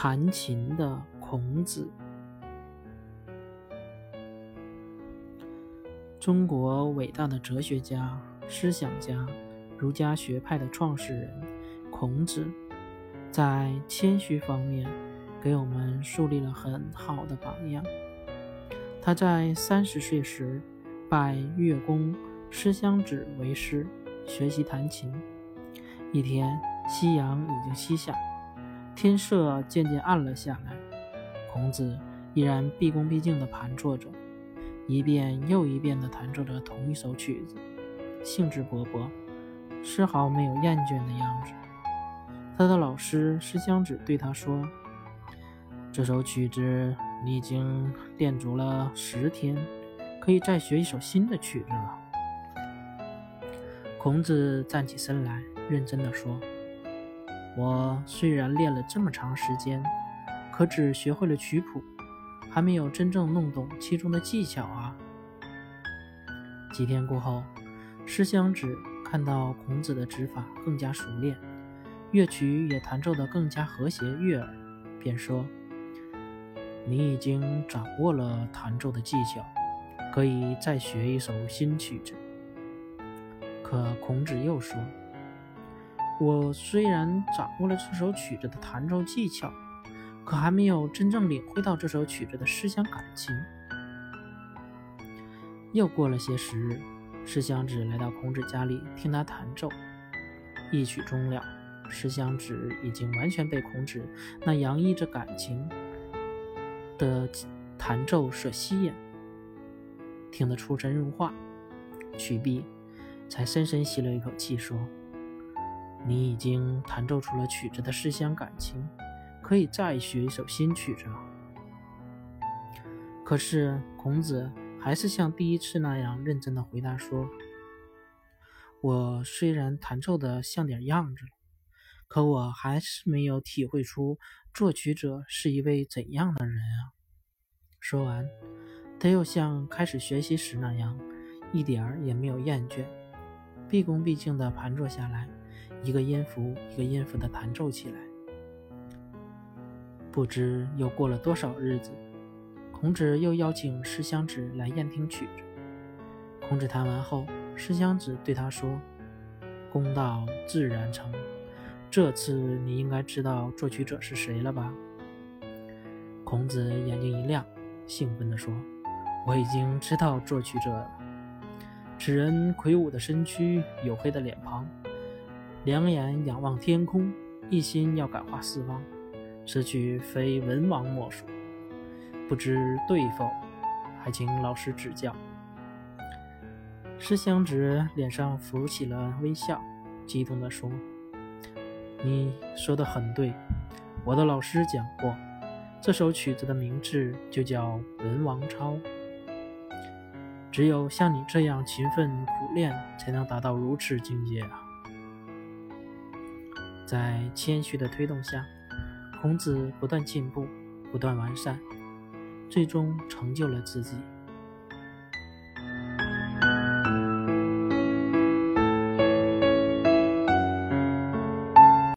弹琴的孔子。中国伟大的哲学家、思想家、儒家学派的创始人孔子，在谦虚方面给我们树立了很好的榜样。他在三十岁时拜乐工师襄子为师，学习弹琴。一天，夕阳已经西下，天色渐渐暗了下来，孔子依然毕恭毕敬地盘坐着。一遍又一遍地弹奏着同一首曲子，兴致勃勃，丝毫没有厌倦的样子。他的老师师襄子对他说：“这首曲子你已经练足了十天，可以再学一首新的曲子了。”孔子站起身来，认真地说：“我虽然练了这么长时间，可只学会了曲谱。”还没有真正弄懂其中的技巧啊！几天过后，师襄子看到孔子的指法更加熟练，乐曲也弹奏得更加和谐悦耳，便说：“你已经掌握了弹奏的技巧，可以再学一首新曲子。”可孔子又说：“我虽然掌握了这首曲子的弹奏技巧。”可还没有真正领会到这首曲子的思想感情。又过了些时日，石祥子来到孔子家里听他弹奏，一曲终了，石祥子已经完全被孔子那洋溢着感情的弹奏所吸引，听得出神入化。曲毕，才深深吸了一口气，说：“你已经弹奏出了曲子的思想感情。”可以再学一首新曲子了。可是孔子还是像第一次那样认真的回答说：“我虽然弹奏的像点样子了，可我还是没有体会出作曲者是一位怎样的人啊。”说完，他又像开始学习时那样，一点儿也没有厌倦，毕恭毕敬地盘坐下来，一个音符一个音符地弹奏起来。不知又过了多少日子，孔子又邀请师襄子来宴听曲子。孔子弹完后，师襄子对他说：“公道自然成，这次你应该知道作曲者是谁了吧？”孔子眼睛一亮，兴奋地说：“我已经知道作曲者了。此人魁梧的身躯，黝黑的脸庞，两眼仰望天空，一心要感化四方。”此曲非文王莫属，不知对否？还请老师指教。师襄子脸上浮起了微笑，激动地说：“你说的很对，我的老师讲过，这首曲子的名字就叫《文王操》。只有像你这样勤奋苦练，才能达到如此境界啊！”在谦虚的推动下。孔子不断进步，不断完善，最终成就了自己。